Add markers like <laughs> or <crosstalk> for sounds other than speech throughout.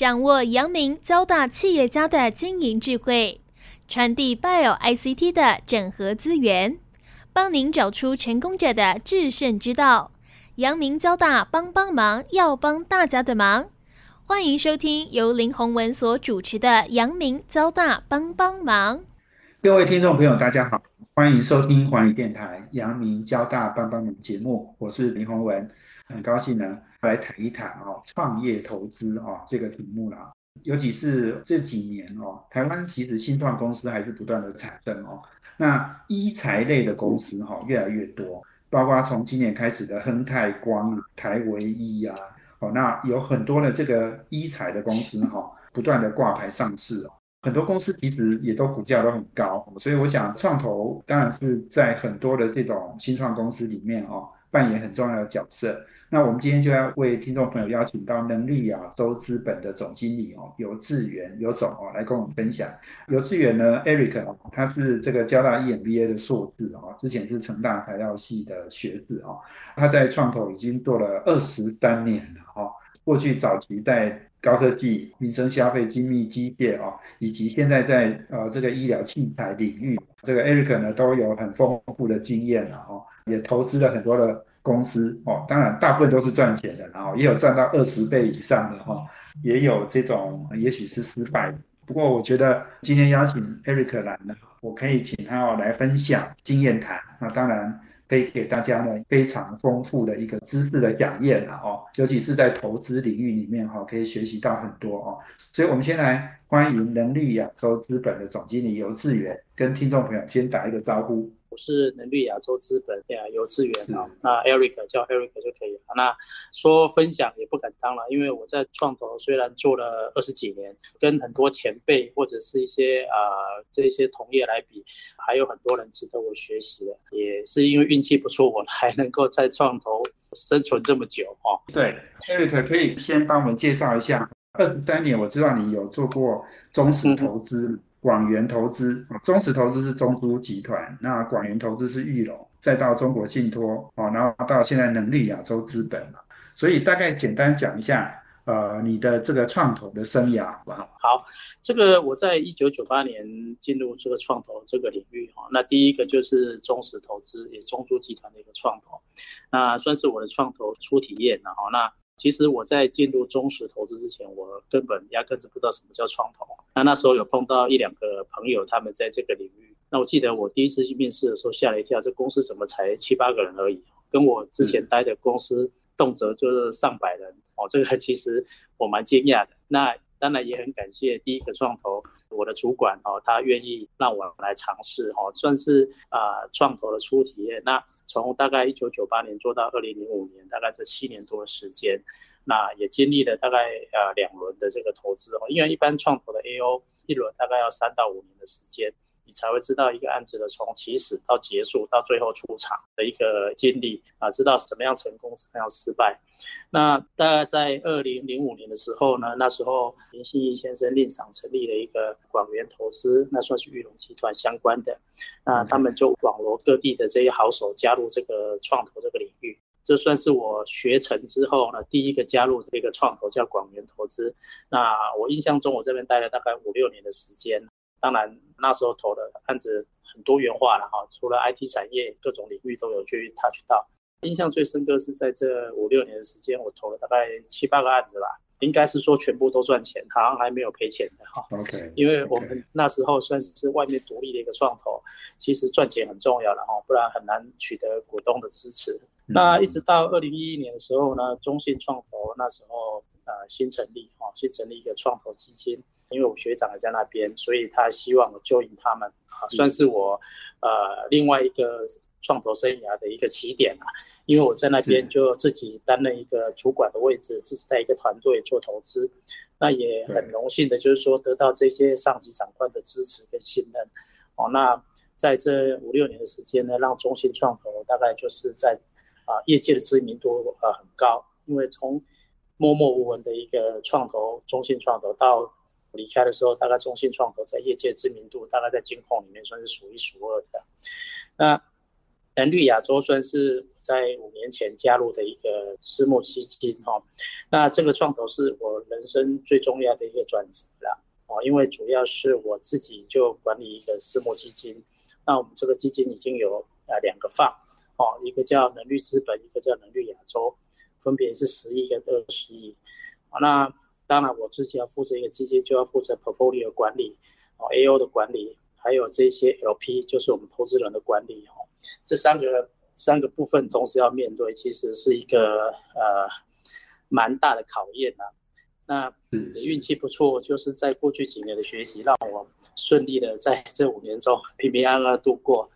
掌握阳明交大企业家的经营智慧，传递 Bio ICT 的整合资源，帮您找出成功者的制胜之道。阳明交大帮帮忙，要帮大家的忙。欢迎收听由林宏文所主持的阳明交大帮帮忙。各位听众朋友，大家好，欢迎收听环宇电台阳明交大帮帮忙节目，我是林宏文，很高兴呢来谈一谈哦创业投资哦这个题目啦。尤其是这几年哦，台湾其实新创公司还是不断的产生哦，那医材类的公司哈越来越多。包括从今年开始的亨泰光、台维医啊，哦，那有很多的这个医材的公司哈，不断的挂牌上市哦，很多公司其实也都股价都很高，所以我想创投当然是在很多的这种新创公司里面哦，扮演很重要的角色。那我们今天就要为听众朋友邀请到能力亚洲资本的总经理哦，游志远游总哦，来跟我们分享。游志远呢，Eric，他是这个交大 EMBA 的硕士哦，之前是成大材料系的学士哦，他在创投已经做了二十三年了哦。过去早期在高科技、民生消费、精密机械哦，以及现在在呃这个医疗器材领域，这个 Eric 呢都有很丰富的经验了哦，也投资了很多的。公司哦，当然大部分都是赚钱的，然后也有赚到二十倍以上的哈，也有这种也许是失败。不过我觉得今天邀请 Eric 来呢，我可以请他哦来分享经验谈，那当然可以给大家呢非常丰富的一个知识的讲演了哦，尤其是在投资领域里面哈，可以学习到很多哦。所以我们先来欢迎能力亚洲资本的总经理游志远，跟听众朋友先打一个招呼。我是能力亚洲资本呀，游资源啊，那 Eric 叫 Eric 就可以了。那说分享也不敢当了，因为我在创投虽然做了二十几年，跟很多前辈或者是一些啊这些同业来比，还有很多人值得我学习的。也是因为运气不错，我还能够在创投生存这么久哦。对，Eric 可以先帮我们介绍一下，二十三年我知道你有做过中式投资。广元投资中石投资是中珠集团，那广元投资是玉龙，再到中国信托哦，然后到现在能力亚洲资本了。所以大概简单讲一下，呃，你的这个创投的生涯好不好？好，这个我在一九九八年进入这个创投这个领域哈，那第一个就是中石投资，也中珠集团的一个创投，那算是我的创投初体验了哈。那其实我在进入中石投资之前，我根本压根子不知道什么叫创投。那那时候有碰到一两个朋友，他们在这个领域。那我记得我第一次去面试的时候吓了一跳，这公司怎么才七八个人而已？跟我之前待的公司动辄就是上百人哦，这个其实我蛮惊讶的。那当然也很感谢第一个创投我的主管哦，他愿意让我来尝试哦，算是啊创投的初体验。那从大概一九九八年做到二零零五年，大概这七年多的时间，那也经历了大概呃两轮的这个投资哦。因为一般创投的 A O 一轮大概要三到五年的时间，你才会知道一个案子的从起始到结束到最后出场的一个经历啊，知道怎么样成功，怎么样失败。那大概在二零零五年的时候呢，那时候林信义先生另赏成立了一个广元投资，那算是玉龙集团相关的。那他们就网罗各地的这些好手加入这个创投这个领域，这算是我学成之后呢第一个加入这个创投叫广元投资。那我印象中我这边待了大概五六年的时间，当然那时候投的案子很多元化了哈，除了 IT 产业，各种领域都有去 touch 到。印象最深刻是在这五六年的时间，我投了大概七八个案子吧，应该是说全部都赚钱，好像还没有赔钱的哈。OK，因为我们那时候算是外面独立的一个创投，其实赚钱很重要的哈，不然很难取得股东的支持。那一直到二零一一年的时候呢，中信创投那时候呃新成立哈，新成立一个创投基金，因为我学长还在那边，所以他希望我 join 他们，啊算是我呃另外一个创投生涯的一个起点啊。因为我在那边就自己担任一个主管的位置，自己带一个团队做投资，那也很荣幸的，就是说得到这些上级长官的支持跟信任。哦，那在这五六年的时间呢，让中信创投大概就是在啊业界的知名度呃很高，因为从默默无闻的一个创投中信创投到离开的时候，大概中信创投在业界知名度大概在金控里面算是数一数二的。那蓝绿亚洲算是。在五年前加入的一个私募基金哈。那这个创投是我人生最重要的一个转折了哦，因为主要是我自己就管理一个私募基金。那我们这个基金已经有啊两个放哦，一个叫能率资本，一个叫能率亚洲，分别是十亿跟二十亿。那当然我自己要负责一个基金，就要负责 portfolio 管理哦，AO 的管理。还有这些 LP，就是我们投资人的管理哦，这三个三个部分同时要面对，其实是一个呃蛮大的考验呐。那运气不错，就是在过去几年的学习，让我顺利的在这五年中 <laughs> 平平安安度过。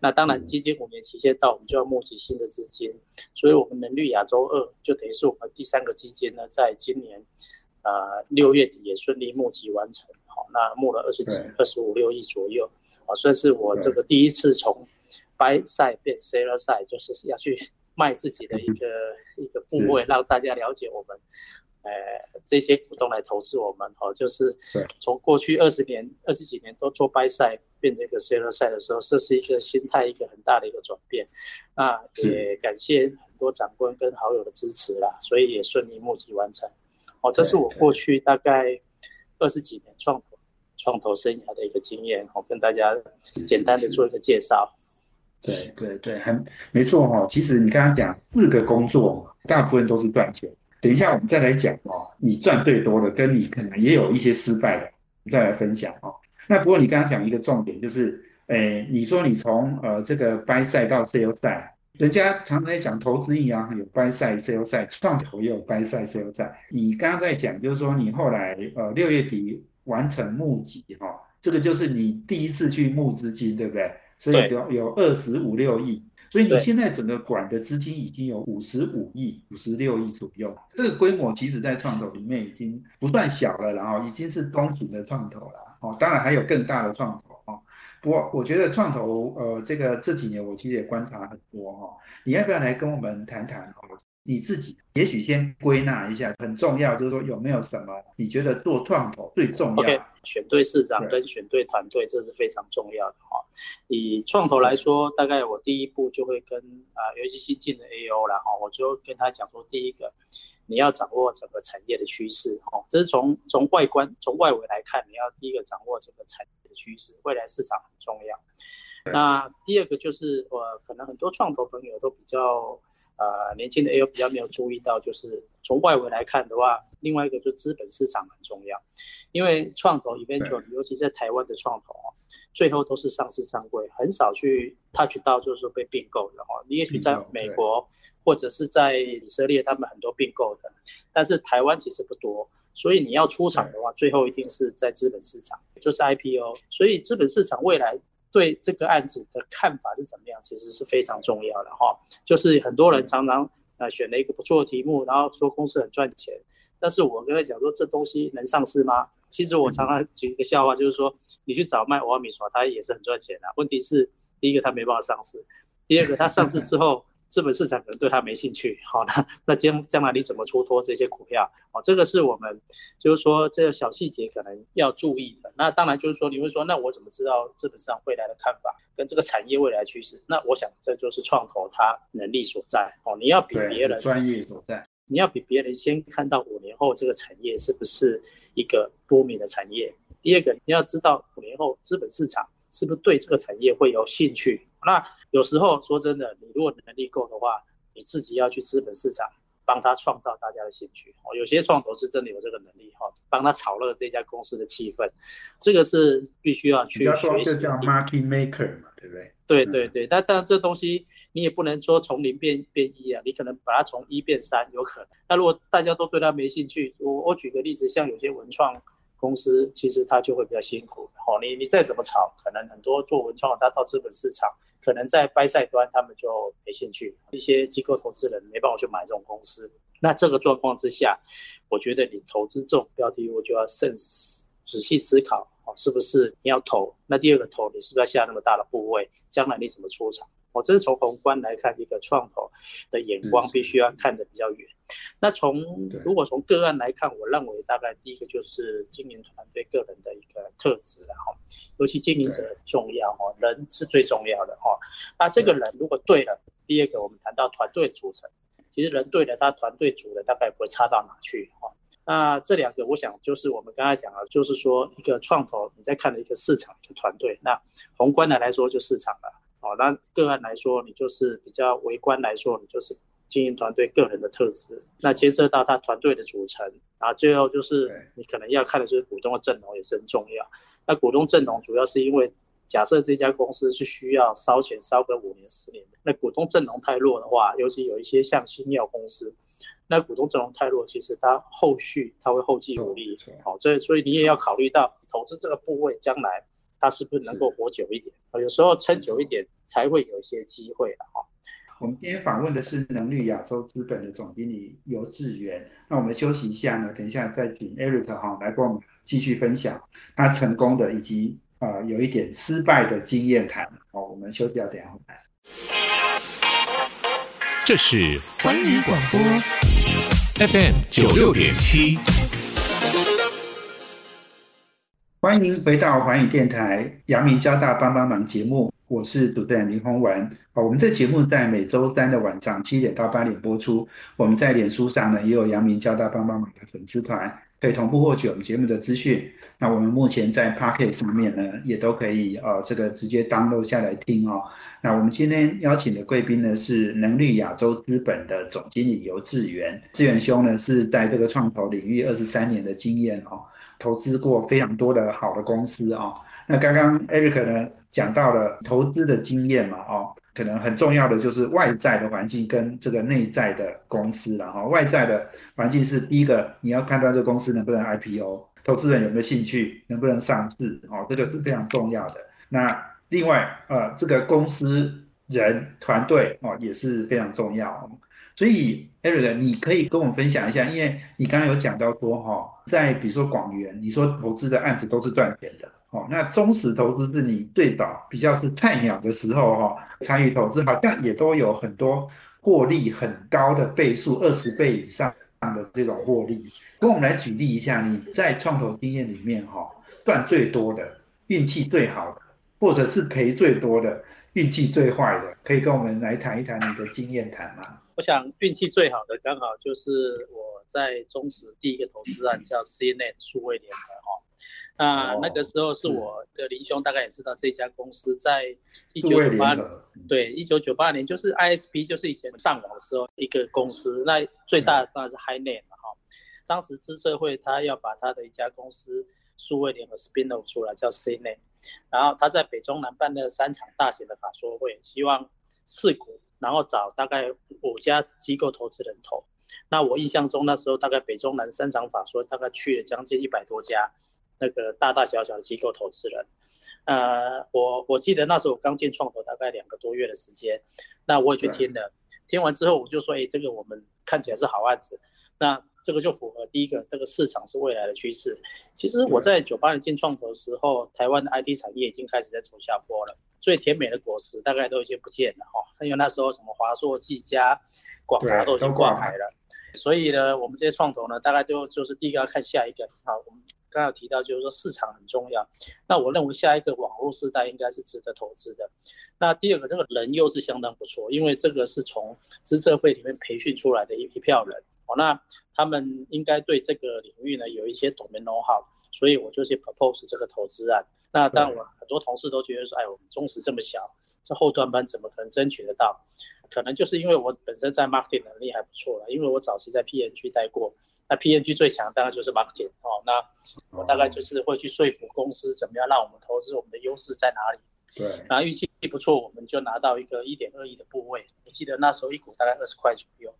那当然，基金五年期限到，我们就要募集新的资金，所以我们能力亚洲二就等于是我们第三个基金呢，在今年呃六月底也顺利募集完成。好那募了二十几、二十五六亿左右，啊，算是我这个第一次从 buy side 变 seller side，就是要去卖自己的一个一个部位，让大家了解我们，呃，这些股东来投资我们，哦，就是从过去二十年、二十几年都做 buy side 变成一个 seller side 的时候，这是一个心态一个很大的一个转变。那也感谢很多长官跟好友的支持啦，所以也顺利募集完成。哦，这是我过去大概二十几年创投。创投生涯的一个经验，我跟大家简单的做一个介绍。对对对，很没错哈。其实你刚刚讲四个工作，大部分都是赚钱。等一下我们再来讲哦，你赚最多的，跟你可能也有一些失败的，再来分享哦。那不过你刚刚讲一个重点，就是，诶，你说你从呃这个 buy 赛到 sell 赛，人家常常在讲投资银行，有 buy 赛、sell 赛，创投也有 buy 赛、sell 赛。你刚刚在讲，就是说你后来呃六月底。完成募集哈，这个就是你第一次去募资金，对不对？所以有有二十五六亿，所以你现在整个管的资金已经有五十五亿、五十六亿左右。这个规模其实，在创投里面已经不算小了，然后已经是中型的创投了。哦，当然还有更大的创投哦。不过我觉得创投，呃，这个这几年我其实也观察很多哈。你要不要来跟我们谈谈？你自己也许先归纳一下，很重要，就是说有没有什么你觉得做创投最重要选对市长跟选对团队，这是非常重要的哈。以创投来说，大概我第一步就会跟啊，尤其新进的 AO 然后我就跟他讲说，第一个你要掌握整个产业的趋势哈，这是从从外观从外围来看，你要第一个掌握整个产业的趋势，未来市场很重要。那第二个就是呃，可能很多创投朋友都比较。呃，年轻的也有比较没有注意到，就是从外围来看的话，另外一个就资本市场很重要，因为创投 eventually，尤其在台湾的创投哦，最后都是上市上柜，很少去 touch 到就是说被并购的哦。你也许在美国或者是在以色列，他们很多并购的，但是台湾其实不多，所以你要出场的话，最后一定是在资本市场，就是 I P O。所以资本市场未来。对这个案子的看法是怎么样，其实是非常重要的哈。就是很多人常常呃选了一个不错的题目，然后说公司很赚钱，但是我跟他讲说这东西能上市吗？其实我常常举一个笑话，就是说你去找卖瓦米耍，他也是很赚钱的。问题是第一个他没办法上市，第二个他上市之后。资本市场可能对它没兴趣，好，那那将将来你怎么出脱这些股票？哦，这个是我们就是说这个小细节可能要注意的。那当然就是说你会说，那我怎么知道资本市场未来的看法跟这个产业未来趋势？那我想这就是创投它能力所在。哦，你要比别人专业所在，你要比别人先看到五年后这个产业是不是一个多米的产业。第二个，你要知道五年后资本市场是不是对这个产业会有兴趣。那有时候说真的，你如果能力够的话，你自己要去资本市场帮他创造大家的兴趣哦。有些创投是真的有这个能力哈，帮他炒热这家公司的气氛，这个是必须要去学习。这叫 market maker 嘛，对不对？对对对，但但这东西你也不能说从零变变一啊，你可能把它从一变三有可能。那如果大家都对他没兴趣，我我举个例子，像有些文创公司，其实他就会比较辛苦哦。你你再怎么炒，可能很多做文创的他到资本市场。可能在掰赛端，他们就没兴趣，一些机构投资人没办法去买这种公司。那这个状况之下，我觉得你投资这种标的物就要慎仔细思考哦，是不是你要投？那第二个投，你是不是要下那么大的部位？将来你怎么出场？我这是从宏观来看，一个创投的眼光必须要看得比较远。那从如果从个案来看，我认为大概第一个就是经营团队个人的一个特质了哈，尤其经营者重要哦，人是最重要的哈。那这个人如果对了，第二个我们谈到团队组成，其实人对了，他团队组的大概不会差到哪去哈。那这两个，我想就是我们刚才讲了，就是说一个创投你在看的一个市场一个团队，那宏观的来说就市场了，哦，那个案来说你就是比较微观来说，你就是经营团队个人的特质，那牵涉到他团队的组成，然后最后就是你可能要看的就是股东的阵容也是很重要。那股东阵容主要是因为假设这家公司是需要烧钱烧个五年十年的，那股东阵容太弱的话，尤其有一些像新药公司。那股东阵容太弱，其实它后续它会后继无力，好，所以所以你也要考虑到投资这个部位将来它是不是能够活久一点啊？有时候撑久一点才会有一些机会的哈。我们今天访问的是能力亚洲资本的总经理游志源，那我们休息一下呢，等一下再请 Eric 哈来跟我们继续分享他成功的以及呃有一点失败的经验谈。好，我们休息要等下回来。这是环宇广播。FM 九六点七，欢迎回到环宇电台阳明交大帮帮忙节目，我是主持人林宏文。哦，我们这节目在每周三的晚上七点到八点播出。我们在脸书上呢也有阳明交大帮帮忙的粉丝团，可以同步获取我们节目的资讯。那我们目前在 Pocket 上面呢，也都可以呃这个直接 download 下来听哦。那我们今天邀请的贵宾呢是能力亚洲资本的总经理游志源，志源兄呢是在这个创投领域二十三年的经验哦，投资过非常多的好的公司哦。那刚刚 Eric 呢讲到了投资的经验嘛哦，可能很重要的就是外在的环境跟这个内在的公司了哈。外在的环境是第一个，你要判断这个公司能不能 IPO。投资人有没有兴趣，能不能上市？哦，这个是非常重要的。那另外，呃，这个公司人团队哦也是非常重要。所以，Eric，你可以跟我们分享一下，因为你刚刚有讲到说，哈，在比如说广元，你说投资的案子都是赚钱的，哦，那忠实投资是你最早比较是菜鸟的时候，哈，参与投资好像也都有很多获利很高的倍数，二十倍以上。的这种获利，跟我们来举例一下，你在创投经验里面哈，赚最多的、运气最好的，或者是赔最多的、运气最坏的，可以跟我们来谈一谈你的经验谈吗？我想运气最好的刚好就是我在中石第一个投资案叫 CNET 数位联合哈。那那个时候是我的林兄，大概也知道这家公司在一九九八对一九九八年，就是 ISP，就是以前上网的时候一个公司。那最大的当然是 HiNet 嘛哈。当时资社会他要把他的一家公司数位联合 spin off 出来，叫 CNET。然后他在北中南办了三场大型的法说会，希望四股，然后找大概五家机构投资人投。那我印象中那时候大概北中南三场法说，大概去了将近一百多家。那个大大小小的机构投资人，呃，我我记得那时候我刚进创投，大概两个多月的时间，那我也去听了，听完之后我就说，哎，这个我们看起来是好案子，那这个就符合第一个，这个市场是未来的趋势。其实我在九八年进创投的时候，台湾的 IT 产业已经开始在走下坡了，最甜美的果实大概都已经不见了哈，因为那时候什么华硕、技嘉、广达都已经挂牌了，所以呢，我们这些创投呢，大概就就是第一个要看下一个，好，我们。刚刚提到就是说市场很重要，那我认为下一个网络时代应该是值得投资的。那第二个，这个人又是相当不错，因为这个是从资策会里面培训出来的一一票人哦，那他们应该对这个领域呢有一些懂门 know how，所以我就去 propose 这个投资案。那当然我很多同事都觉得说，哎，我们中实这么小，这后端班怎么可能争取得到？可能就是因为我本身在 marketing 能力还不错了，因为我早期在 PNG 待过。那 PNG 最强当然就是 marketing 哦，那我大概就是会去说服公司怎么样让我们投资，我们的优势在哪里？对，然后运气不错，我们就拿到一个一点二亿的部位。我记得那时候一股大概二十块左右。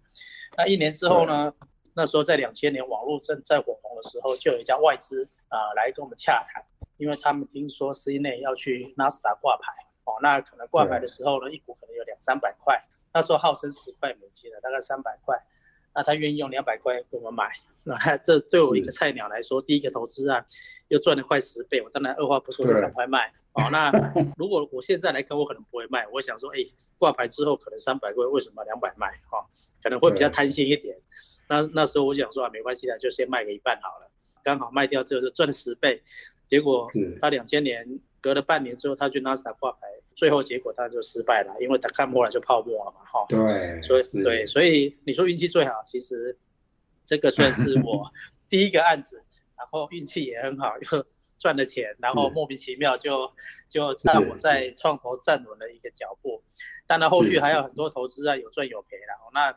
那一年之后呢？那时候在两千年网络正在火红的时候，就有一家外资啊来跟我们洽谈，因为他们听说 C 内要去纳斯达挂牌哦，那可能挂牌的时候呢，一股可能有两三百块。那时候号称十块美金的，大概三百块。那他愿意用两百块给我们买，那这对我一个菜鸟来说，第一个投资啊，又赚了快十倍，我当然二话不说就赶快卖。哦，那如果我现在来看，我可能不会卖。我想说，哎，挂牌之后可能三百块，为什么两百卖？哈，可能会比较贪心一点。那那时候我想说啊，没关系的，就先卖个一半好了，刚好卖掉之后就赚十倍。结果他两千年。隔了半年之后，他去纳斯达挂牌，最后结果他就失败了，因为他看破了就泡沫了嘛，哈。对，所以对，所以你说运气最好，其实这个算是我 <laughs> 第一个案子，然后运气也很好，又赚了钱，然后莫名其妙就就让我在创投站稳了一个脚步。当然后续还有很多投资啊，有赚有赔，然后那。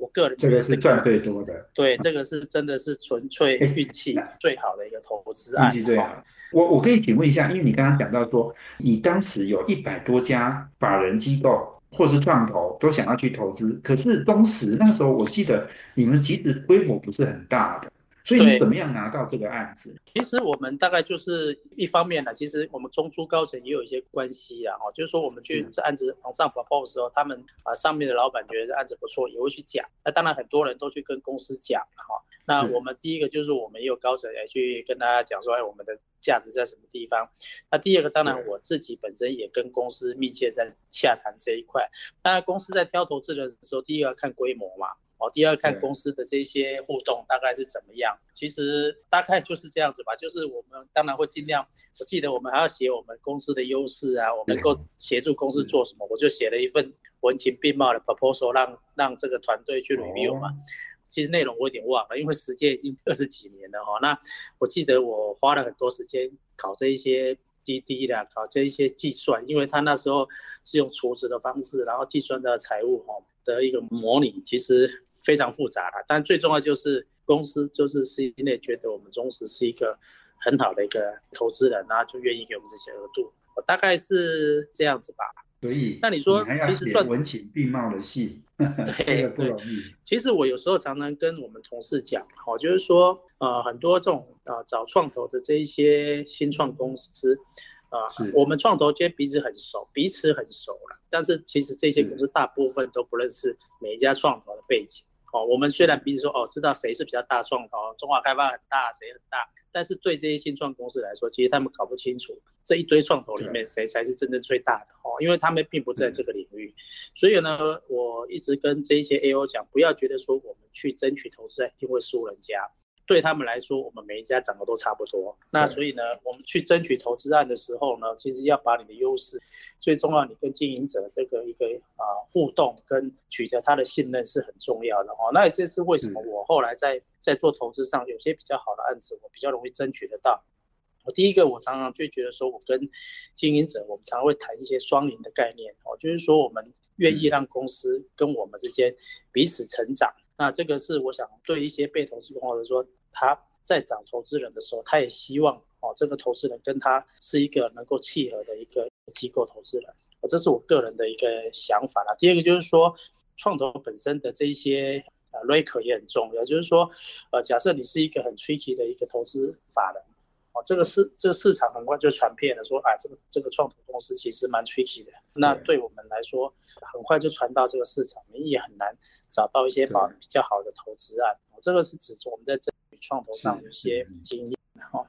我个人这个是赚最多的，对，这个是真的是纯粹运气最好的一个投资案。运气最好。我我可以请问一下，因为你刚刚讲到说，你当时有一百多家法人机构或是创投都想要去投资，可是当时那时候我记得你们其实规模不是很大的。所以你怎么样拿到这个案子？其实我们大概就是一方面呢，其实我们中珠高层也有一些关系啊，哦，就是说我们去这案子往上跑报的时候，他们啊上面的老板觉得案子不错，也会去讲。那当然很多人都去跟公司讲哈。那我们第一个就是我们也有高层来去跟大家讲说，哎，我们的价值在什么地方？那第二个当然我自己本身也跟公司密切在洽谈这一块。当然公司在挑投资人的时候，第一个要看规模嘛。哦，第二看公司的这些互动大概是怎么样，其实大概就是这样子吧。就是我们当然会尽量，我记得我们还要写我们公司的优势啊，我能够协助公司做什么，我就写了一份文情并茂的 proposal，让让这个团队去 review 嘛。其实内容我有点忘了，因为时间已经二十几年了哈。那我记得我花了很多时间考这一些滴滴的，考这一些计算，因为他那时候是用储值的方式，然后计算的财务哈的一个模拟，其实。非常复杂了，但最重要就是公司就是 C 内觉得我们中石是一个很好的一个投资人，然后就愿意给我们这些额度，我大概是这样子吧。所以，那你说其实赚文情并茂的戏，<laughs> 对不容易。其实我有时候常常跟我们同事讲，好，就是说，呃，很多这种呃找创投的这一些新创公司，啊，我们创投间彼此很熟，彼此很熟了，但是其实这些公司大部分都不认识每一家创投的背景。哦，我们虽然彼此说哦，知道谁是比较大创投，中华开发很大，谁很大，但是对这些新创公司来说，其实他们搞不清楚这一堆创投里面谁才是真正最大的哦，因为他们并不在这个领域。所以呢，我一直跟这些 A O 讲，不要觉得说我们去争取投资一定会输人家。对他们来说，我们每一家长得都差不多。那所以呢，我们去争取投资案的时候呢，其实要把你的优势，最重要，你跟经营者这个一个啊互动跟取得他的信任是很重要的哦。那这是为什么我后来在在做投资上有些比较好的案子，我比较容易争取得到。我第一个，我常常就觉得说，我跟经营者，我们常常会谈一些双赢的概念哦，就是说我们愿意让公司跟我们之间彼此成长。那这个是我想对一些被投资或者说他在找投资人的时候，他也希望哦，这个投资人跟他是一个能够契合的一个机构投资人，这是我个人的一个想法啦。第二个就是说，创投本身的这一些呃 r a k e r 也很重要，就是说，呃，假设你是一个很 tricky 的一个投资法人，哦，这个市这个市场很快就传遍了，说啊，这个这个创投公司其实蛮 tricky 的，那对我们来说，很快就传到这个市场，你也很难。找到一些保比较好的投资案，这个是指我们在这创投上的一些经验哈。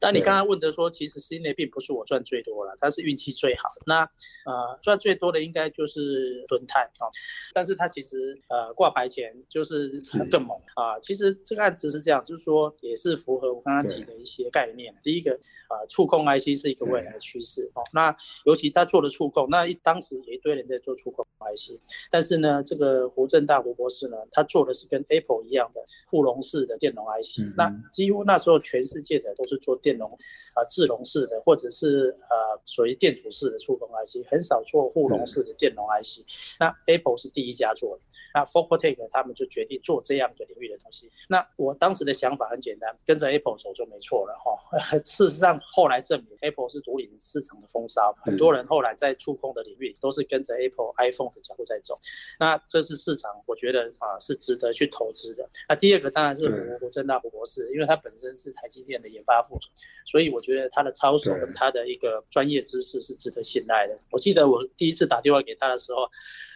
但你刚刚问的说，其实 C 内并不是我赚最多了，它是运气最好。那呃赚最多的应该就是轮泰啊，但是它其实呃挂牌前就是更猛啊。其实这个案子是这样，就是说也是符合我刚刚提的一些概念。第一个呃触控 IC 是一个未来的趋势哦。那尤其他做的触控，那一当时有一堆人在做触控 IC，但是呢这个胡正大胡博士呢，他做的是跟 Apple 一样的互容式的电容 IC。那几乎那时候全世界的都是做电。电容啊，自容式的，或者是呃属于电阻式的触控 IC，很少做互容式的电容 IC。那 Apple 是第一家做的，那 f o r t e c 他们就决定做这样的领域的东西。那我当时的想法很简单，跟着 Apple 走就没错了哈。<laughs> 事实上后来证明，Apple 是独领市场的风骚，很多人后来在触控的领域都是跟着 Apple iPhone 的脚步在走。那这是市场，我觉得啊是值得去投资的。那第二个当然是胡胡正大胡博士，因为他本身是台积电的研发副总。所以我觉得他的操守跟他的一个专业知识是值得信赖的。我记得我第一次打电话给他的时候，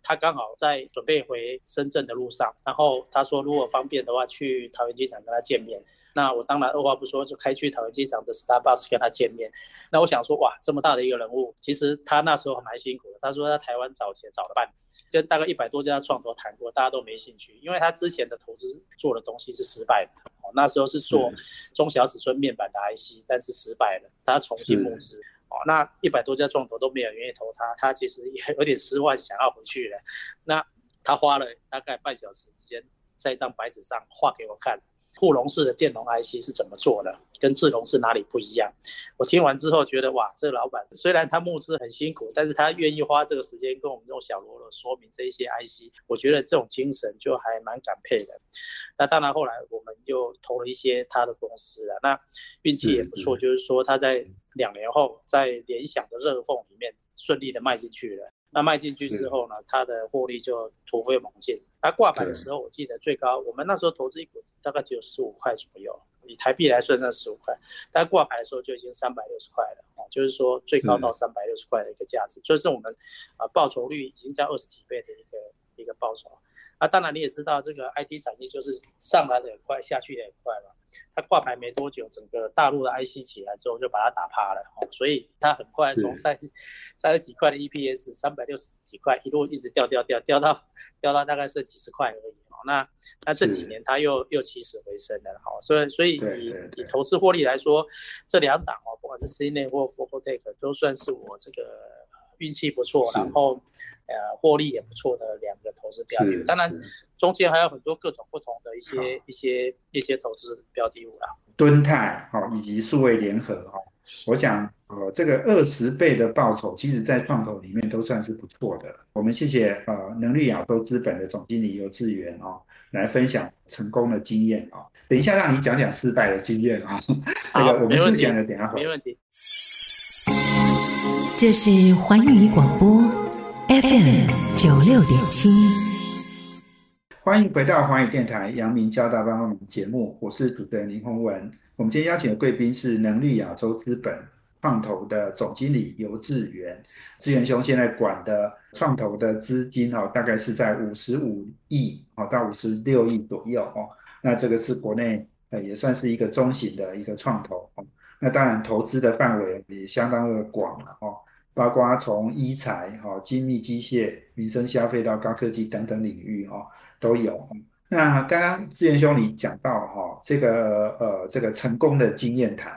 他刚好在准备回深圳的路上，然后他说如果方便的话去桃园机场跟他见面。那我当然二话不说就开去桃园机场的 Starbucks 跟他见面。那我想说哇，这么大的一个人物，其实他那时候蛮辛苦的。他说他台湾找钱找了半年，跟大概一百多家创投谈过，大家都没兴趣，因为他之前的投资做的东西是失败的。哦那时候是做中小尺寸面板的 IC，但是失败了，他重新募资。哦，那一百多家创投都没有愿意投他，他其实也有点失望，想要回去了。那他花了大概半小时时间，在一张白纸上画给我看。互龙式的电容 IC 是怎么做的，跟智龙是哪里不一样？我听完之后觉得，哇，这个老板虽然他募资很辛苦，但是他愿意花这个时间跟我们这种小喽啰说明这一些 IC，我觉得这种精神就还蛮感佩的。那当然后来我们又投了一些他的公司了，那运气也不错，就是说他在两年后在联想的热缝里面顺利的迈进去了。那卖进去之后呢，它的获利就突飞猛进。它挂牌的时候，我记得最高，我们那时候投资一股大概只有十五块左右，以台币来算算十五块。但挂牌的时候就已经三百六十块了，啊，就是说最高到三百六十块的一个价值，就是我们啊报酬率已经在二十几倍的一个一个报酬。那当然你也知道，这个 IT 产业就是上来的很快，下去的很快嘛。它挂牌没多久，整个大陆的 IC 起来之后就把它打趴了，哦，所以它很快从三十三十几块的 EPS，三百六十几块一路一直掉掉掉掉到掉到大概是几十块而已，哦，那那这几年它又又起死回生了，好，所以所以以以投资获利来说，这两档哦，不管是 C 内或 f o r t e c h 都算是我这个。运气不错，然后呃获利也不错的两个投资标的，当然中间还有很多各种不同的一些一些一些投资标的物啦。敦泰哈以及数位联合哈，我想呃这个二十倍的报酬，其实在创投里面都算是不错的。我们谢谢呃能力亚洲资本的总经理游志源啊，来分享成功的经验啊。等一下让你讲讲失败的经验啊。<laughs> 这个，我们先讲的，等下没问题。这是环宇广播 FM 九六点七，欢迎回到环宇电台阳明交大帮帮忙节目，我是主持人林宏文。我们今天邀请的贵宾是能力亚洲资本创投的总经理游志源，志源兄现在管的创投的资金哦，大概是在五十五亿哦到五十六亿左右哦。那这个是国内呃也算是一个中型的一个创投哦。那当然投资的范围也相当的广了哦。包括从医材、哈精密机械、民生消费到高科技等等领域，哦都有。那刚刚志源兄你讲到哈这个呃这个成功的经验谈，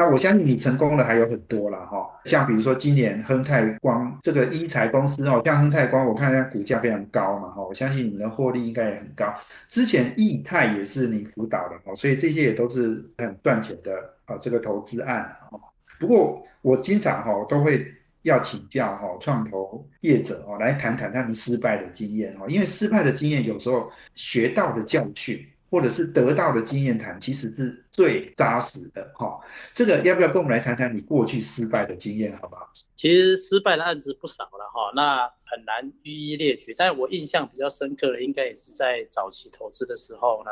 那我相信你成功的还有很多了，哈。像比如说今年亨泰光这个一财公司哦，像亨泰光，我看它股价非常高嘛，哈，我相信你们的获利应该也很高。之前易泰也是你辅导的，哦，所以这些也都是很赚钱的啊这个投资案，哦。不过我经常哈都会要请教哈创投业者哦来谈谈他们失败的经验哦，因为失败的经验有时候学到的教训或者是得到的经验谈，其实是最扎实的哈。这个要不要跟我们来谈谈你过去失败的经验，好不好？其实失败的案子不少了哈，那。很难一一列举，但我印象比较深刻的，应该也是在早期投资的时候呢，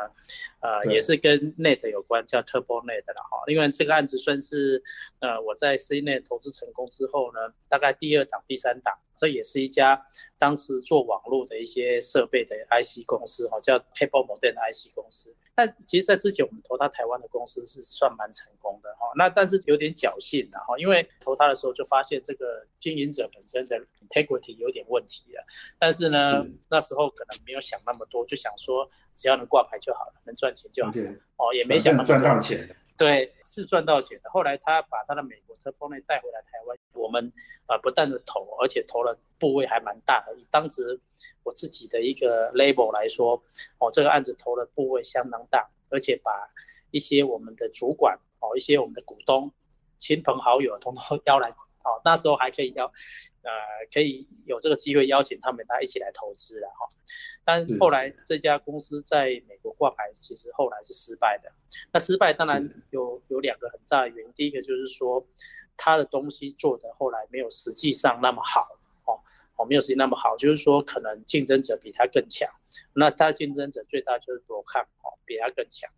呃，也是跟 Net 有关，叫 Turbo Net 了哈。因为这个案子算是，呃，我在 C Net 投资成功之后呢，大概第二档、第三档，这也是一家当时做网络的一些设备的 IC 公司哈，叫 Cable Modem IC 公司。但其实，在之前我们投他台湾的公司是算蛮成功的哈。那但是有点侥幸的哈，因为投他的时候就发现这个经营者本身的 integrity 有点问题了。但是呢，那时候可能没有想那么多，就想说只要能挂牌就好了，能赚钱就好。哦，也没想到赚到钱。对，是赚到钱的。后来他把他的美国车帮内带回来台湾，我们啊不但是投，而且投了部位还蛮大的。以当时我自己的一个 label 来说，哦，这个案子投的部位相当大，而且把一些我们的主管哦，一些我们的股东、亲朋好友统统 <laughs> 邀来。哦，那时候还可以邀，呃，可以有这个机会邀请他们来一起来投资了哈。但后来这家公司在美国挂牌，其实后来是失败的。那失败当然有有两个很大的原因，第一个就是说他的东西做的后来没有实际上那么好，哦哦，没有实际那么好，就是说可能竞争者比他更强。那他竞争者最大就是多看哦，比他更强。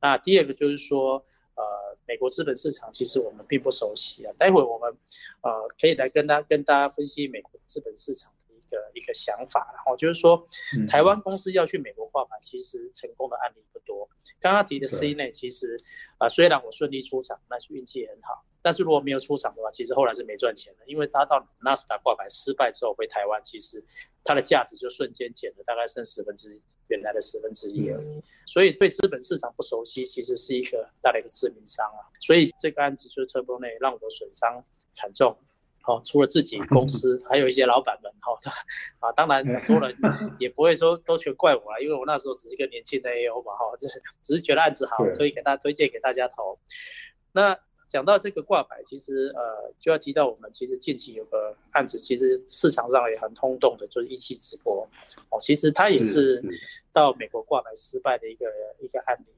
那第二个就是说，呃，美国资本市场其实我们并不熟悉啊。待会我们呃可以来跟大跟大家分析美国资本市场。的一个一个想法，然后就是说，台湾公司要去美国挂牌，其实成功的案例不多。刚刚提的 C 内，其实啊，虽然我顺利出场，那是运气很好，但是如果没有出场的话，其实后来是没赚钱的，因为他到纳斯达挂牌失败之后回台湾，其实它的价值就瞬间减了大概剩十分之原来的十分之一而已。所以对资本市场不熟悉，其实是一个大的一个致命伤啊。所以这个案子就是特波内让我损伤。惨重。好，除了自己公司，<laughs> 还有一些老板们，哈，啊，当然很多人 <laughs> 也不会说都全怪我了，因为我那时候只是一个年轻的 A O 嘛，哈，就是只是觉得案子好，可以给大家推荐给大家投。那讲到这个挂牌，其实呃就要提到我们其实近期有个案子，其实市场上也很轰动的，就是一期直播，哦，其实它也是到美国挂牌失败的一个一个案例。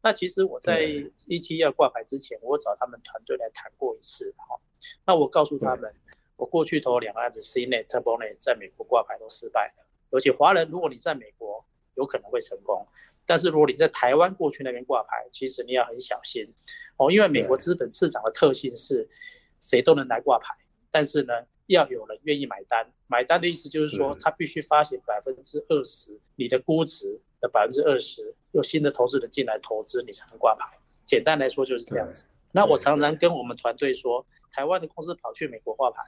那其实我在一期要挂牌之前，我找他们团队来谈过一次，哈。那我告诉他们，我过去投两个案子，CNET、TurboNet 在美国挂牌都失败了。而且华人，如果你在美国有可能会成功，但是如果你在台湾过去那边挂牌，其实你要很小心哦，因为美国资本市场的特性是谁都能来挂牌，但是呢，要有人愿意买单。买单的意思就是说，他必须发行百分之二十你的估值的百分之二十，有新的投资人进来投资，你才能挂牌。简单来说就是这样子。那我常常跟我们团队说。台湾的公司跑去美国挂牌，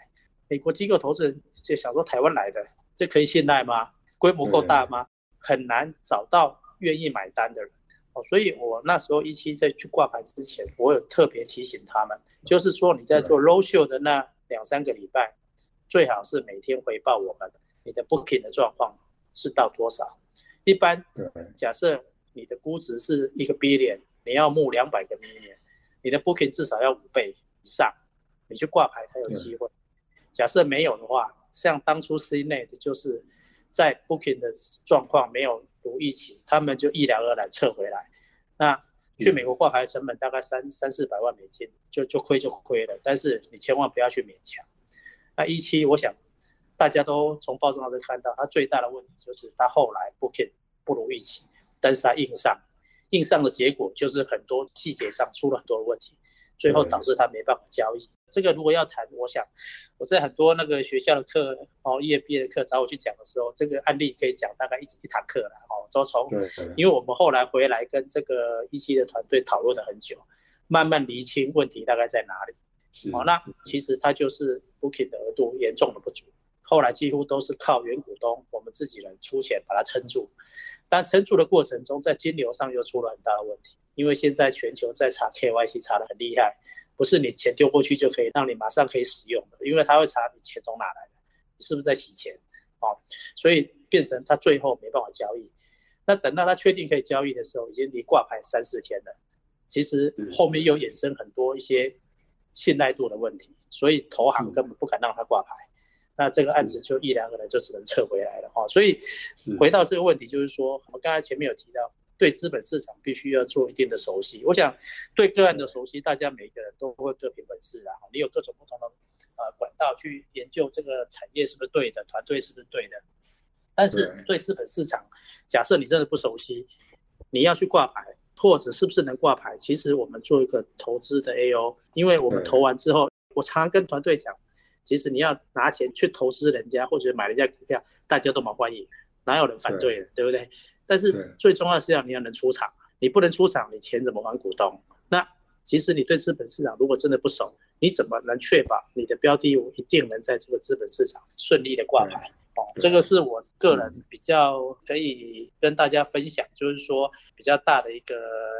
美国机构投资人就想说台湾来的，这可以信赖吗？规模够大吗？很难找到愿意买单的人哦。所以我那时候一期在去挂牌之前，我有特别提醒他们，就是说你在做 low show 的那两三个礼拜，最好是每天回报我们你的 booking 的状况是到多少。一般假设你的估值是一个 billion，你要募两百个 million，你的 booking 至少要五倍以上。你去挂牌才有机会。假设没有的话，像当初 CNET 就是在 Booking 的状况没有如预期，他们就一了而然撤回来。那去美国挂牌成本大概三三四百万美金，就就亏就亏了。但是你千万不要去勉强。那一期我想大家都从报纸上看到，它最大的问题就是它后来 Booking 不如预期，但是它硬上，硬上的结果就是很多细节上出了很多的问题，最后导致他没办法交易。这个如果要谈，我想我在很多那个学校的课哦，业毕业的课找我去讲的时候，这个案例可以讲大概一一堂课了哦。都从，因为我们后来回来跟这个一期的团队讨论了很久，慢慢厘清问题大概在哪里。哦，那其实它就是 booking 的额度严重的不足，后来几乎都是靠原股东我们自己人出钱把它撑住，但撑住的过程中，在金流上又出了很大的问题，因为现在全球在查 KYC 查的很厉害。不是你钱丢过去就可以让你马上可以使用的，因为他会查你钱从哪来的，你是不是在洗钱，哦，所以变成他最后没办法交易。那等到他确定可以交易的时候，已经离挂牌三四天了。其实后面又衍生很多一些信赖度的问题，所以投行根本不敢让他挂牌。那这个案子就一两个人就只能撤回来了，哈。所以回到这个问题，就是说我们刚才前面有提到。对资本市场必须要做一定的熟悉。我想对个案的熟悉，大家每一个人都会各凭本事啊。你有各种不同的呃管道去研究这个产业是不是对的，团队是不是对的。但是对资本市场，假设你真的不熟悉，你要去挂牌或者是不是能挂牌，其实我们做一个投资的 A O，因为我们投完之后，我常常跟团队讲，其实你要拿钱去投资人家或者买人家股票，大家都蛮欢迎，哪有人反对的，对不对？但是最重要是要你要能出场，你不能出场，你钱怎么还股东？那其实你对资本市场如果真的不熟，你怎么能确保你的标的物一定能在这个资本市场顺利的挂牌？哦，这个是我个人比较可以跟大家分享，就是说比较大的一个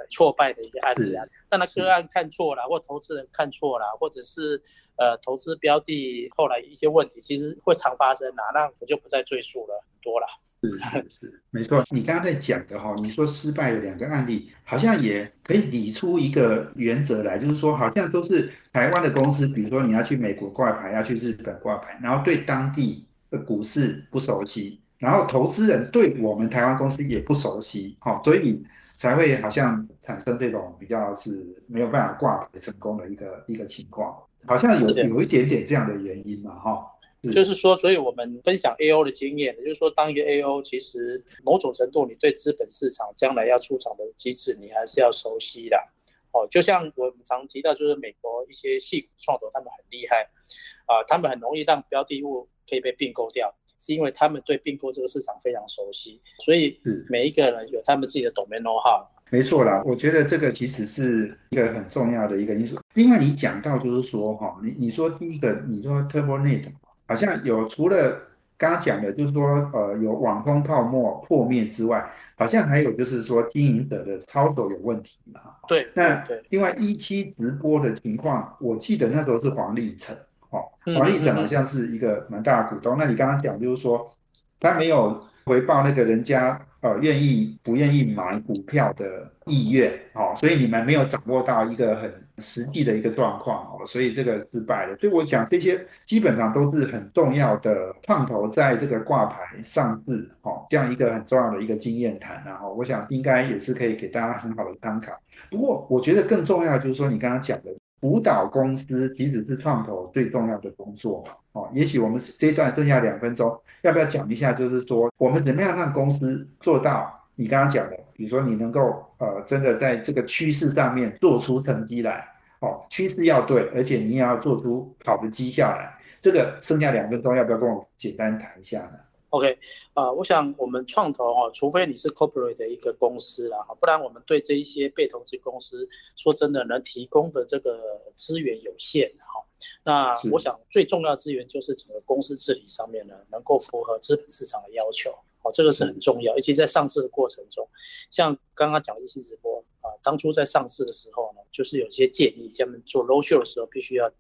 挫败的一个案子啊。当然个案看错了，或投资人看错了，或者是呃投资标的后来一些问题，其实会常发生啊。那我就不再赘述了，很多了。是是没错，你刚刚在讲的哈，你说失败的两个案例，好像也可以理出一个原则来，就是说好像都是台湾的公司，比如说你要去美国挂牌，要去日本挂牌，然后对当地的股市不熟悉，然后投资人对我们台湾公司也不熟悉，哈，所以才会好像产生这种比较是没有办法挂牌成功的一个一个情况，好像有有一点点这样的原因嘛，哈。就是说，所以我们分享 A O 的经验，就是说，当一个 A O，其实某种程度，你对资本市场将来要出场的机制，你还是要熟悉的。哦，就像我们常提到，就是美国一些细创投，他们很厉害，啊，他们很容易让标的物可以被并购掉，是因为他们对并购这个市场非常熟悉。所以每一个人有他们自己的 domain know how。没错啦，我觉得这个其实是一个很重要的一个因素。另外，你讲到就是说，哈，你你说第一个，你说 TurboNet。好像有除了刚刚讲的，就是说，呃，有网通泡沫破灭之外，好像还有就是说经营者的操作有问题嘛？对，那另外一期直播的情况，我记得那时候是黄立成，哦，王立成好像是一个蛮大的股东。那你刚刚讲就是说，他没有回报那个人家。呃，愿意不愿意买股票的意愿，哦，所以你们没有掌握到一个很实际的一个状况，哦，所以这个失败了。所以我想这些基本上都是很重要的创投在这个挂牌上市，哦，这样一个很重要的一个经验谈，然后我想应该也是可以给大家很好的参考。不过我觉得更重要的就是说你刚刚讲的。辅导公司其实是创投最重要的工作哦。也许我们这一段剩下两分钟，要不要讲一下？就是说，我们怎么样让公司做到你刚刚讲的，比如说你能够呃，真的在这个趋势上面做出成绩来哦。趋势要对，而且你也要做出好的绩效来。这个剩下两分钟，要不要跟我简单谈一下呢？OK，啊，我想我们创投哦，除非你是 corporate 的一个公司啦，不然我们对这一些被投资公司，说真的，能提供的这个资源有限哈。那我想最重要资源就是整个公司治理上面呢，能够符合资本市场的要求，哦，这个是很重要。尤其在上市的过程中，像刚刚讲一期直播啊，当初在上市的时候呢，就是有些建议，他们做 low show 的时候必须要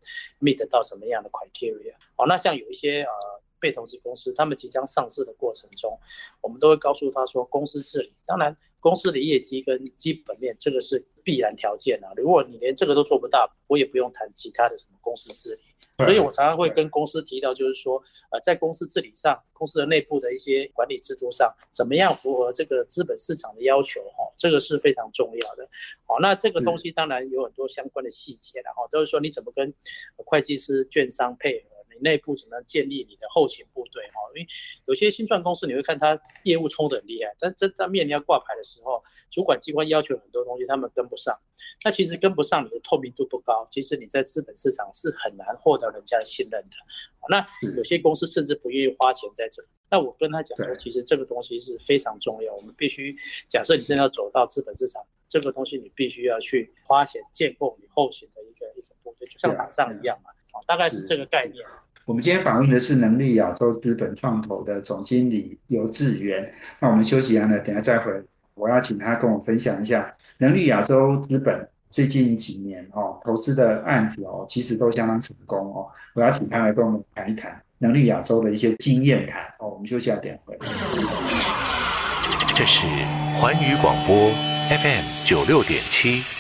meet 到什么样的 criteria。哦，那像有一些呃。被投资公司，他们即将上市的过程中，我们都会告诉他说，公司治理，当然公司的业绩跟基本面，这个是必然条件啊。如果你连这个都做不到，我也不用谈其他的什么公司治理。所以我常常会跟公司提到，就是说，呃，在公司治理上，公司的内部的一些管理制度上，怎么样符合这个资本市场的要求，哈，这个是非常重要的。好，那这个东西当然有很多相关的细节，然后就是说你怎么跟会计师、券商配合。内部怎么样建立你的后勤部队？哈，因为有些新创公司你会看它业务冲得很厉害，但真在面临要挂牌的时候，主管机关要求很多东西，他们跟不上。那其实跟不上，你的透明度不高，其实你在资本市场是很难获得人家的信任的。那有些公司甚至不愿意花钱在这。那我跟他讲说，其实这个东西是非常重要，我们必须假设你真的要走到资本市场，这个东西你必须要去花钱建构你后勤的一个一个部队，就像打仗一样嘛。大概是这个概念。我们今天访问的是能力亚洲资本创投的总经理游志源。那我们休息完了，等下再回，我要请他跟我分享一下能力亚洲资本最近几年哦投资的案子哦，其实都相当成功哦。我要请他来跟我们谈一谈能力亚洲的一些经验谈哦。我们休息下点回。这是环宇广播 FM 九六点七。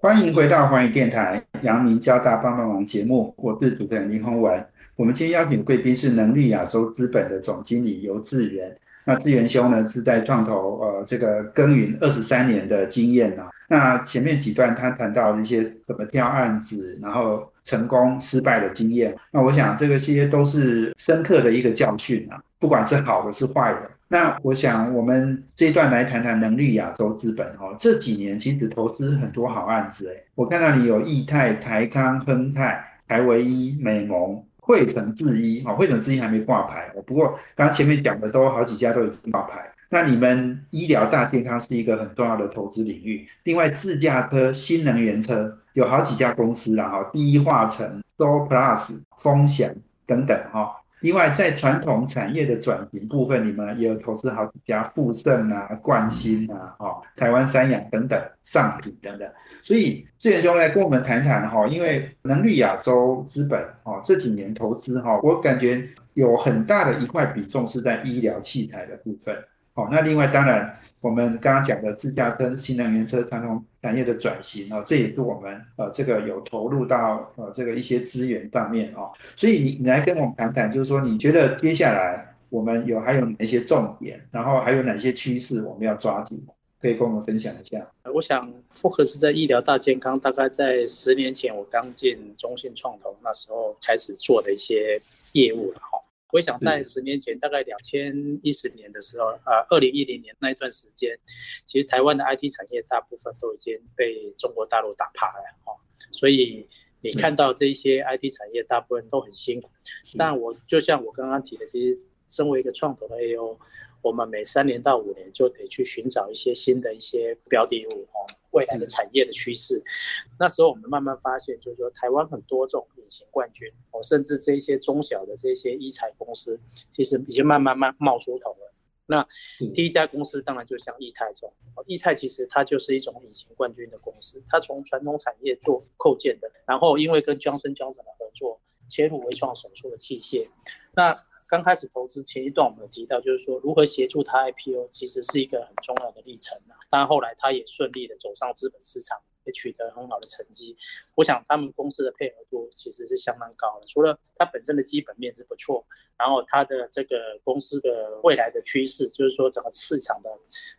欢迎回到环宇电台阳明交大帮帮忙节目，我是主持人林宏文。我们今天邀请的贵宾是能力亚洲资本的总经理游志源。那志源兄呢是在创投呃这个耕耘二十三年的经验啊。那前面几段他谈到一些怎么挑案子，然后成功失败的经验。那我想这个些都是深刻的一个教训啊，不管是好的是坏的。那我想，我们这一段来谈谈能力亚洲资本哦。这几年其实投资很多好案子诶，我看到你有易泰、台康、亨泰、台唯一、美盟、汇成智一哦，汇成智一还没挂牌哦。不过刚前面讲的都好几家都已经挂牌。那你们医疗大健康是一个很重要的投资领域。另外，自驾车、新能源车有好几家公司啦哈，第一化成、多 Plus、风险等等哈。另外，在传统产业的转型部分，你们也有投资好几家富盛啊、冠新啊、哈、台湾三养等等上品等等。所以志远兄来跟我们谈谈哈，因为能力亚洲资本哈这几年投资哈，我感觉有很大的一块比重是在医疗器材的部分。好，那另外当然。我们刚刚讲的自驾跟新能源车传统产业的转型哦，这也是我们呃这个有投入到呃这个一些资源上面哦，所以你你来跟我们谈谈，就是说你觉得接下来我们有还有哪些重点，然后还有哪些趋势我们要抓紧，可以跟我们分享一下。我想复合是在医疗大健康，大概在十年前我刚进中信创投那时候开始做的一些业务了哈。我想在十年前，大概两千一十年的时候，啊，二零一零年那一段时间，其实台湾的 IT 产业大部分都已经被中国大陆打趴了，哦，所以你看到这些 IT 产业大部分都很辛苦。但我就像我刚刚提的，其实身为一个创投的 AO。我们每三年到五年就得去寻找一些新的一些标的物哦，未来的产业的趋势。那时候我们慢慢发现，就是说台湾很多这种隐形冠军哦，甚至这些中小的这些医材公司，其实已经慢慢慢冒出头了。那第一家公司当然就像易泰这种，易泰其实它就是一种隐形冠军的公司，它从传统产业做扣件的，然后因为跟江生江省的合作，切入微创手术的器械。那刚开始投资前一段我们提到，就是说如何协助他 IPO，其实是一个很重要的历程啊。但后来他也顺利的走上资本市场。取得很好的成绩，我想他们公司的配合度其实是相当高的。除了它本身的基本面是不错，然后它的这个公司的未来的趋势，就是说整个市场的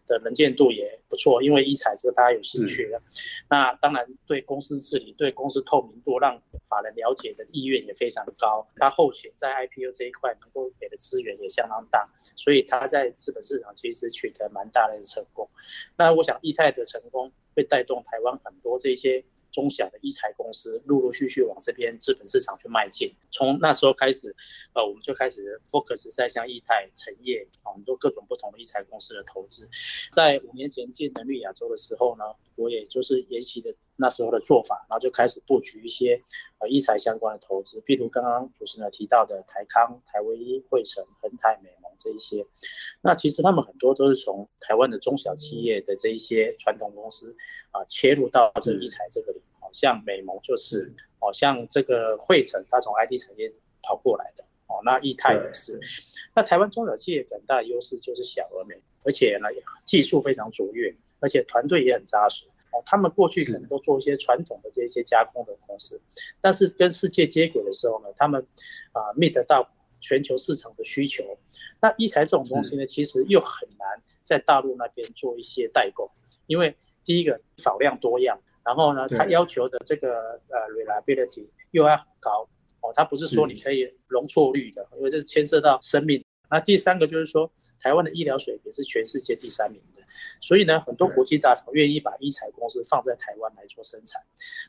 的能见度也不错。因为一彩这个大家有兴趣的，那当然对公司治理、对公司透明度、让法人了解的意愿也非常高。它后续在 IPO 这一块能够给的资源也相当大，所以它在资本市场其实取得蛮大的成功。那我想易泰的成功。会带动台湾很多这些中小的医材公司陆陆续续往这边资本市场去迈进。从那时候开始，呃，我们就开始 focus 在像易泰、成业很多各种不同的医材公司的投资。在五年前进能力亚洲的时候呢，我也就是沿袭的那时候的做法，然后就开始布局一些呃医材相关的投资，譬如刚刚主持人提到的台康、台威医、汇成、恒泰美。这一些，那其实他们很多都是从台湾的中小企业的这一些传统公司啊切入到这个医材这个里，好像美盟就是，哦像这个汇成，他从 IT 产业跑过来的，哦那易泰也是，那台湾中小企业很大的优势就是小而美，而且呢技术非常卓越，而且团队也很扎实，哦他们过去可能都做一些传统的这些加工的公司，但是跟世界接轨的时候呢，他们啊 meet 到全球市场的需求。那医材这种东西呢，其实又很难在大陆那边做一些代工，因为第一个少量多样，然后呢，它要求的这个呃 reliability 又要很高哦，它不是说你可以容错率的，因为这牵涉到生命。那第三个就是说，台湾的医疗水平是全世界第三名的，所以呢，很多国际大厂愿意把医材公司放在台湾来做生产，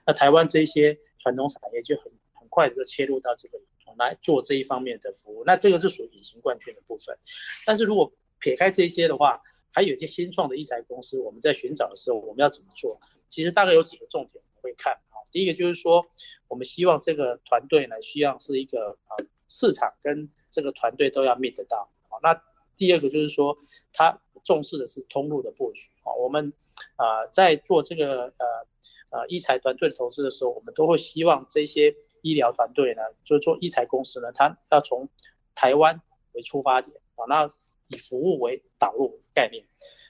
那台湾这些传统产业就很很快的就切入到这个。来做这一方面的服务，那这个是属于隐形冠军的部分。但是如果撇开这些的话，还有一些新创的医材公司，我们在寻找的时候，我们要怎么做？其实大概有几个重点我会看啊。第一个就是说，我们希望这个团队呢，需要是一个啊市场跟这个团队都要 meet 到啊。那第二个就是说，他重视的是通路的布局啊。我们啊在做这个呃呃医材团队的投资的时候，我们都会希望这些。医疗团队呢，就是做医材公司呢，它要从台湾为出发点啊，那以服务为导入概念。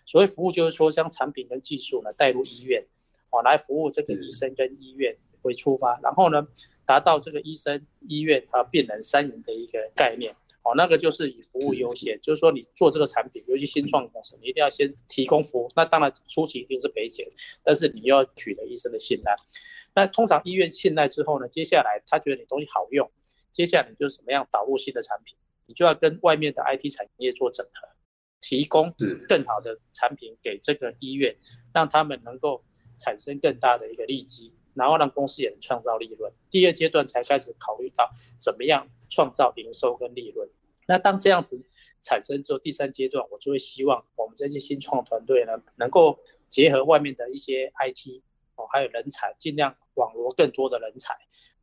所谓服务，就是说将产品跟技术呢带入医院，啊，来服务这个医生跟医院为出发，然后呢，达到这个医生、医院啊、病人三赢的一个概念。哦，那个就是以服务优先，就是说你做这个产品，尤其新创公司，你一定要先提供服务。那当然初期一定是赔钱，但是你要取得医生的信赖。那通常医院信赖之后呢，接下来他觉得你东西好用，接下来你就是怎么样导入新的产品，你就要跟外面的 IT 产业做整合，提供更好的产品给这个医院，让他们能够产生更大的一个利基，然后让公司也能创造利润。第二阶段才开始考虑到怎么样。创造营收跟利润，那当这样子产生之后，第三阶段我就会希望我们这些新创团队呢，能够结合外面的一些 IT 哦，还有人才，尽量网罗更多的人才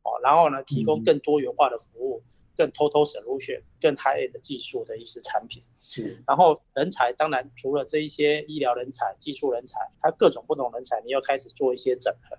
哦，然后呢，提供更多元化的服务，更 total solution，更 high end 的技术的一些产品。是，然后人才当然除了这一些医疗人才、技术人才，还有各种不同人才，你要开始做一些整合。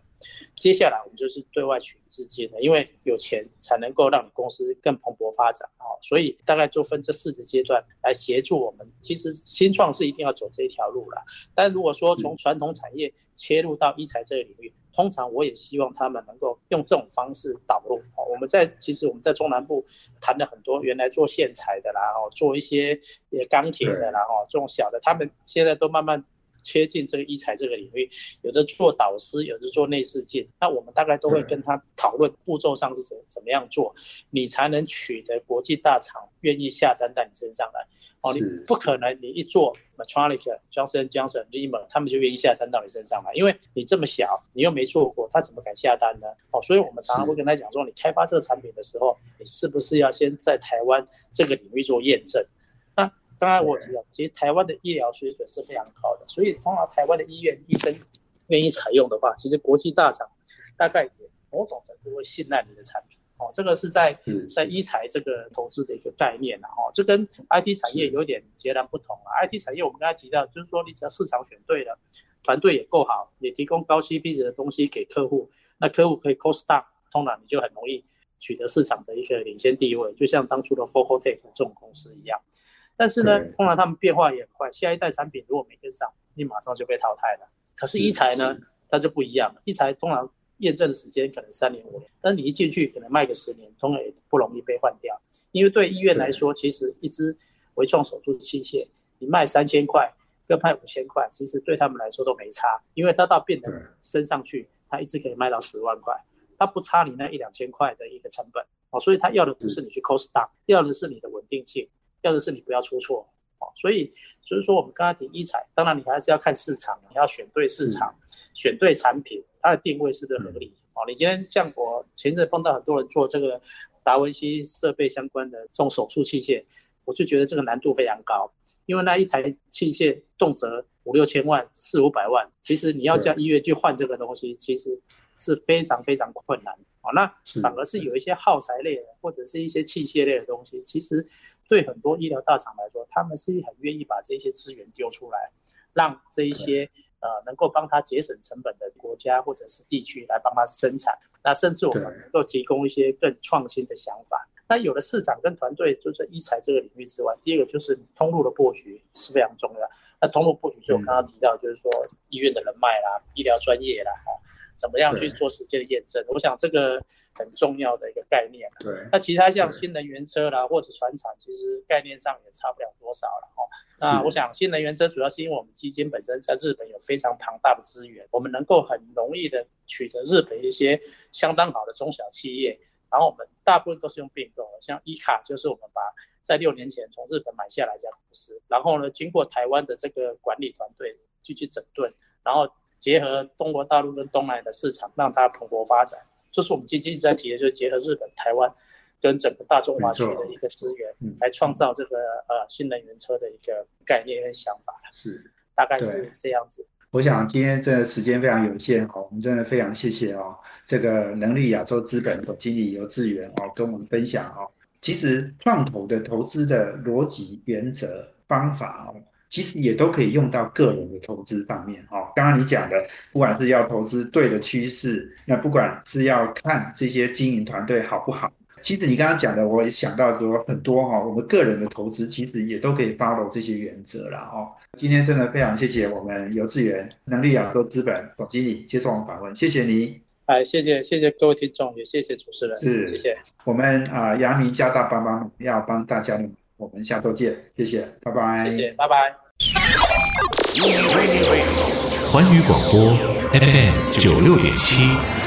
接下来我们就是对外取资金了，因为有钱才能够让你公司更蓬勃发展啊，所以大概就分这四个阶段来协助我们。其实新创是一定要走这一条路了，但如果说从传统产业切入到医材这个领域，通常我也希望他们能够用这种方式导入哦。我们在其实我们在中南部谈了很多原来做线材的啦，哦，做一些也钢铁的啦，哦，这种小的，他们现在都慢慢。切进这个医材这个领域，有的做导师，有的做内视镜，那我们大概都会跟他讨论步骤上是怎怎么样做，你才能取得国际大厂愿意下单在你身上来。哦，你不可能你一做 Medtronic、Johnson Johnson、r i m e r 他们就愿意下单到你身上来，因为你这么小，你又没做过，他怎么敢下单呢？哦，所以我们常常会跟他讲说，你开发这个产品的时候，你是不是要先在台湾这个领域做验证？刚才我提到，其实台湾的医疗水准是非常高的，所以通常台湾的医院医生愿意采用的话，其实国际大厂大概也某种程度会信赖你的产品。哦，这个是在在医材这个投资的一个概念啊，哦，这跟 IT 产业有点截然不同啊。IT 产业我们刚才提到，就是说你只要市场选对了，团队也够好，你提供高 CP 值的东西给客户，那客户可以 cost down，通常你就很容易取得市场的一个领先地位，就像当初的 Focaltech 这种公司一样。但是呢，通常他们变化也很快，下一代产品如果没跟上，你马上就被淘汰了。可是医材呢，它就不一样了，医材通常验证的时间可能三年五年，但你一进去可能卖个十年，通常也不容易被换掉。因为对医院来说，其实一支微创手术器械，你卖三千块跟卖五千块，其实对他们来说都没差，因为它到病对人身上去，它一支可以卖到十万块，它不差你那一两千块的一个成本。哦，所以他要的不是。你去 cost down，要的是你的稳定性，要的是你不要出错哦，所以所以说我们刚才提医材，当然你还是要看市场，你要选对市场，选对产品，它的定位是不是合理哦？你今天像我前阵碰到很多人做这个达文西设备相关的这种手术器械，我就觉得这个难度非常高，因为那一台器械动辄五六千万、四五百万，其实你要叫医院去换这个东西，其实是非常非常困难哦。那反而是有一些耗材类的或者是一些器械类的东西，其实对很多医疗大厂来说，他们是很愿意把这些资源丢出来，让这一些呃能够帮他节省成本的国家或者是地区来帮他生产。那甚至我们能够提供一些更创新的想法。那有了市场跟团队，就是医材这个领域之外，第二个就是通路的布局是非常重要。那通路布局，就我刚刚提到，就是说医院的人脉啦、医疗专业啦，哈，怎么样去做实践的验证？我想这个很重要的一个概念。对那其他像新能源车啦，或者船厂，其实概念上也差不了多少了哈。那我想新能源车主要是因为我们基金本身在日本有非常庞大的资源，我们能够很容易的取得日本一些相当好的中小企业，然后我们大部分都是用并购，像伊卡就是我们把在六年前从日本买下来一家公司，然后呢经过台湾的这个管理团队继续整顿，然后结合中国大陆跟东南亚的市场，让它蓬勃发展。这是我们基金一直在提的，就是结合日本、台湾跟整个大中华区的一个资源嗯，来创造这个呃新能源车的一个概念跟想法，是。大概是这样子。我想今天这个时间非常有限哦，我们真的非常谢谢哦，这个能力亚洲资本总经理游志源哦，跟我们分享哦，其实创投的投资的逻辑、原则、方法哦，其实也都可以用到个人的投资方面哦。刚刚你讲的，不管是要投资对的趋势，那不管是要看这些经营团队好不好。其实你刚刚讲的，我也想到说很多哈、我们个人的投资其实也都可以 follow 这些原则啦哦。今天真的非常谢谢我们游志源能力亚洲资本总经理接受我们访问，谢谢你。哎，谢谢谢谢各位听众，也谢谢主持人，是谢谢。我们啊，阳明交大帮帮忙要帮大家的，我们下周见，谢谢，拜拜。谢谢，拜拜。环宇广播 FM 九六点七。